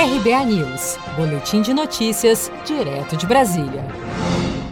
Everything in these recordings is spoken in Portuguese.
RBA News, Boletim de Notícias, direto de Brasília.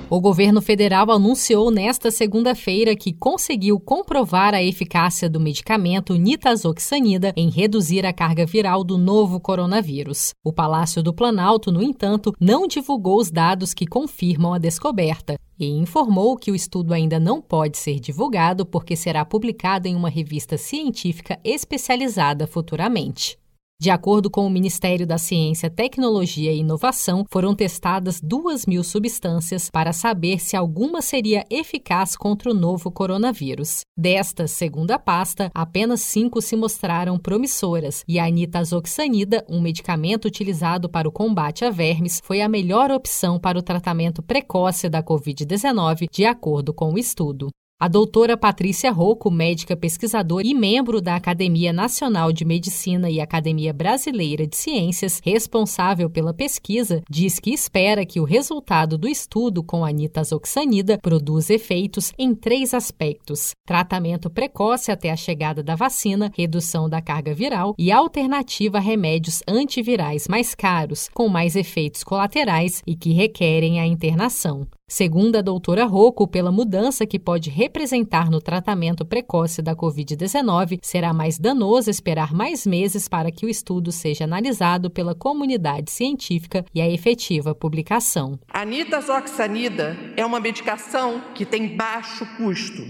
O governo federal anunciou nesta segunda-feira que conseguiu comprovar a eficácia do medicamento nitazoxanida em reduzir a carga viral do novo coronavírus. O Palácio do Planalto, no entanto, não divulgou os dados que confirmam a descoberta e informou que o estudo ainda não pode ser divulgado porque será publicado em uma revista científica especializada futuramente. De acordo com o Ministério da Ciência, Tecnologia e Inovação, foram testadas duas mil substâncias para saber se alguma seria eficaz contra o novo coronavírus. Destas, segundo a pasta, apenas cinco se mostraram promissoras e a nitazoxanida, um medicamento utilizado para o combate a vermes, foi a melhor opção para o tratamento precoce da Covid-19, de acordo com o estudo. A doutora Patrícia Rocco, médica pesquisadora e membro da Academia Nacional de Medicina e Academia Brasileira de Ciências, responsável pela pesquisa, diz que espera que o resultado do estudo com a nitazoxanida produza efeitos em três aspectos: tratamento precoce até a chegada da vacina, redução da carga viral e alternativa a remédios antivirais mais caros, com mais efeitos colaterais e que requerem a internação. Segundo a doutora Rocco, pela mudança que pode representar no tratamento precoce da Covid-19, será mais danoso esperar mais meses para que o estudo seja analisado pela comunidade científica e a efetiva publicação. A nitazoxanida é uma medicação que tem baixo custo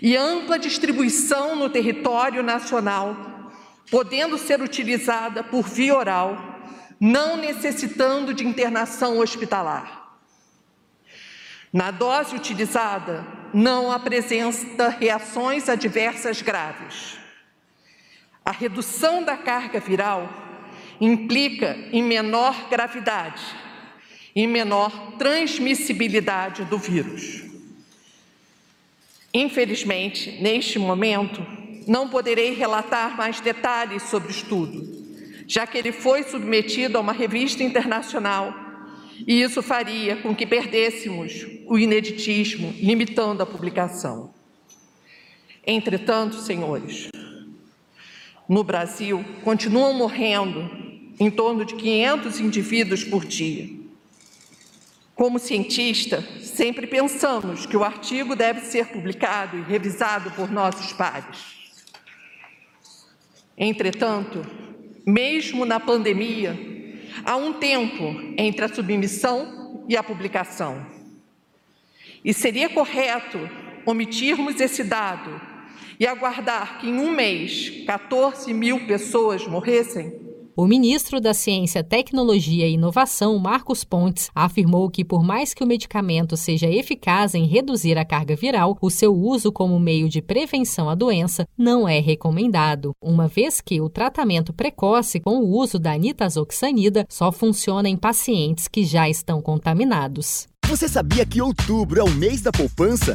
e ampla distribuição no território nacional, podendo ser utilizada por via oral, não necessitando de internação hospitalar. Na dose utilizada, não apresenta reações adversas graves. A redução da carga viral implica em menor gravidade e menor transmissibilidade do vírus. Infelizmente, neste momento, não poderei relatar mais detalhes sobre o estudo, já que ele foi submetido a uma revista internacional e isso faria com que perdêssemos o ineditismo, limitando a publicação. Entretanto, senhores, no Brasil continuam morrendo em torno de 500 indivíduos por dia. Como cientista, sempre pensamos que o artigo deve ser publicado e revisado por nossos pares. Entretanto, mesmo na pandemia, Há um tempo entre a submissão e a publicação. E seria correto omitirmos esse dado e aguardar que em um mês 14 mil pessoas morressem? O ministro da Ciência, Tecnologia e Inovação, Marcos Pontes, afirmou que, por mais que o medicamento seja eficaz em reduzir a carga viral, o seu uso como meio de prevenção à doença não é recomendado, uma vez que o tratamento precoce com o uso da nitazoxanida só funciona em pacientes que já estão contaminados. Você sabia que outubro é o mês da poupança?